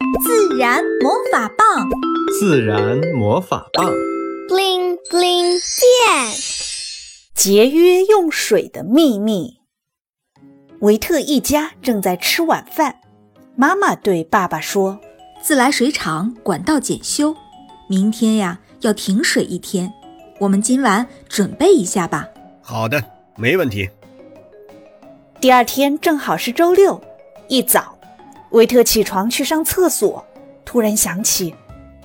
自然魔法棒，自然魔法棒，bling bling 变。节约用水的秘密。维特一家正在吃晚饭，妈妈对爸爸说：“自来水厂管道检修，明天呀要停水一天，我们今晚准备一下吧。”好的，没问题。第二天正好是周六，一早，维特起床去上厕所，突然想起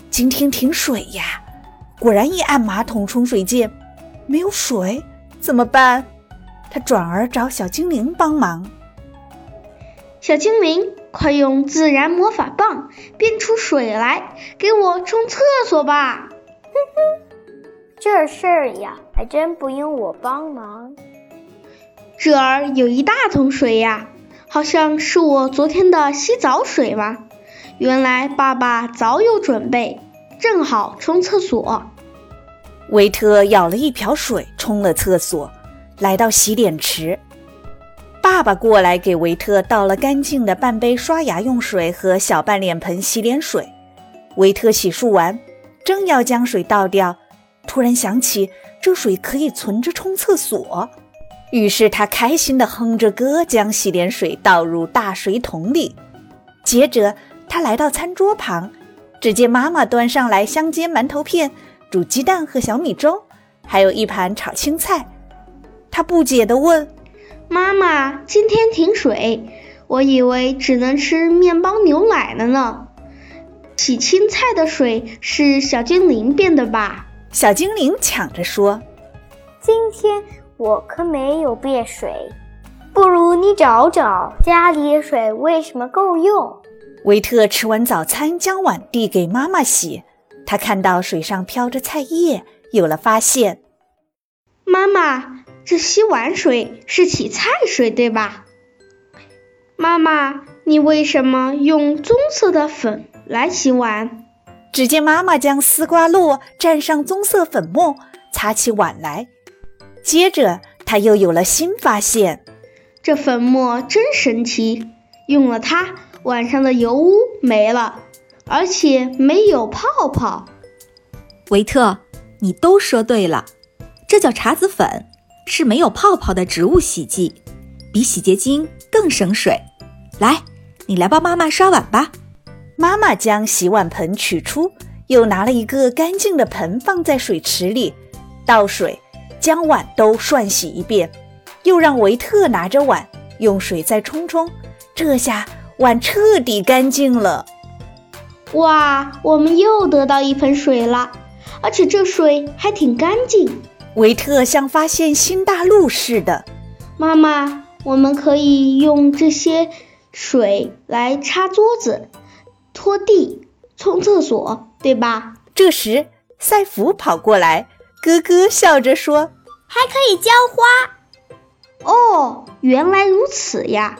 今天停水呀，果然一按马桶冲水键，没有水，怎么办？他转而找小精灵帮忙。小精灵，快用自然魔法棒变出水来，给我冲厕所吧！哼哼，这事儿呀，还真不用我帮忙。这儿有一大桶水呀，好像是我昨天的洗澡水吧？原来爸爸早有准备，正好冲厕所。维特舀了一瓢水冲了厕所，来到洗脸池。爸爸过来给维特倒了干净的半杯刷牙用水和小半脸盆洗脸水。维特洗漱完，正要将水倒掉，突然想起这水可以存着冲厕所。于是他开心地哼着歌，将洗脸水倒入大水桶里。接着，他来到餐桌旁，只见妈妈端上来香煎馒头片、煮鸡蛋和小米粥，还有一盘炒青菜。他不解地问：“妈妈，今天停水，我以为只能吃面包牛奶了呢。洗青菜的水是小精灵变的吧？”小精灵抢着说：“今天。”我可没有变水，不如你找找家里的水为什么够用？维特吃完早餐，将碗递给妈妈洗。他看到水上飘着菜叶，有了发现。妈妈，这洗碗水是洗菜水对吧？妈妈，你为什么用棕色的粉来洗碗？只见妈妈将丝瓜络蘸上棕色粉末，擦起碗来。接着，他又有了新发现。这粉末真神奇，用了它，碗上的油污没了，而且没有泡泡。维特，你都说对了，这叫茶籽粉，是没有泡泡的植物洗剂，比洗洁精更省水。来，你来帮妈妈刷碗吧。妈妈将洗碗盆取出，又拿了一个干净的盆放在水池里，倒水。将碗都涮洗一遍，又让维特拿着碗用水再冲冲，这下碗彻底干净了。哇，我们又得到一盆水了，而且这水还挺干净。维特像发现新大陆似的。妈妈，我们可以用这些水来擦桌子、拖地、冲厕所，对吧？这时，赛弗跑过来。咯咯笑着说：“还可以浇花。”哦，原来如此呀！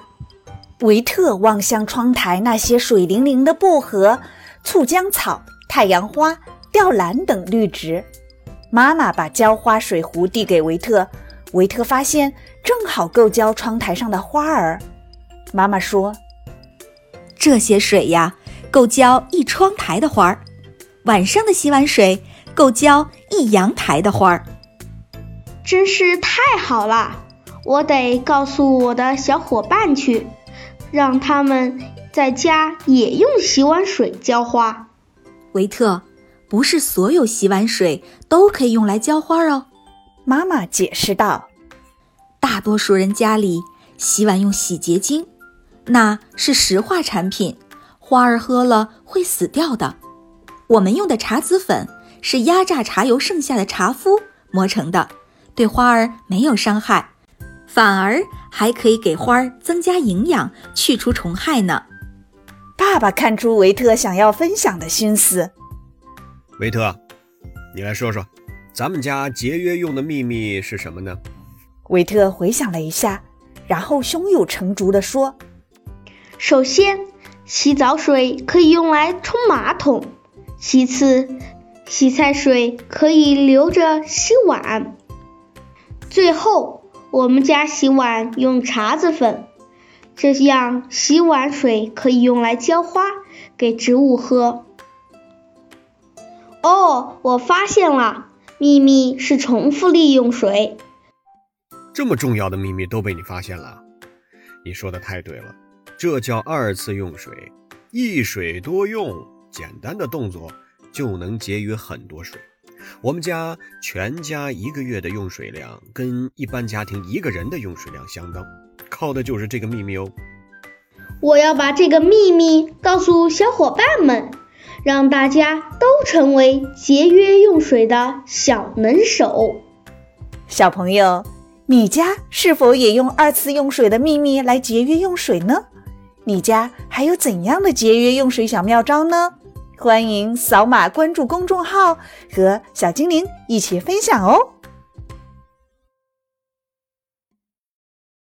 维特望向窗台那些水灵灵的薄荷、醋浆草、太阳花、吊兰等绿植。妈妈把浇花水壶递给维特，维特发现正好够浇窗台上的花儿。妈妈说：“这些水呀，够浇一窗台的花儿。晚上的洗碗水。”够浇一阳台的花儿，真是太好了！我得告诉我的小伙伴去，让他们在家也用洗碗水浇花。维特，不是所有洗碗水都可以用来浇花哦。妈妈解释道：“大多数人家里洗碗用洗洁精，那是石化产品，花儿喝了会死掉的。我们用的茶籽粉。”是压榨茶油剩下的茶麸磨成的，对花儿没有伤害，反而还可以给花儿增加营养，去除虫害呢。爸爸看出维特想要分享的心思，维特，你来说说，咱们家节约用的秘密是什么呢？维特回想了一下，然后胸有成竹地说：“首先，洗澡水可以用来冲马桶；其次。”洗菜水可以留着洗碗。最后，我们家洗碗用茶子粉，这样洗碗水可以用来浇花，给植物喝。哦，我发现了，秘密是重复利用水。这么重要的秘密都被你发现了，你说的太对了，这叫二次用水，一水多用，简单的动作就能节约很多水。我们家全家一个月的用水量跟一般家庭一个人的用水量相当，靠的就是这个秘密哦。我要把这个秘密告诉小伙伴们，让大家都成为节约用水的小能手。小朋友。你家是否也用二次用水的秘密来节约用水呢？你家还有怎样的节约用水小妙招呢？欢迎扫码关注公众号，和小精灵一起分享哦。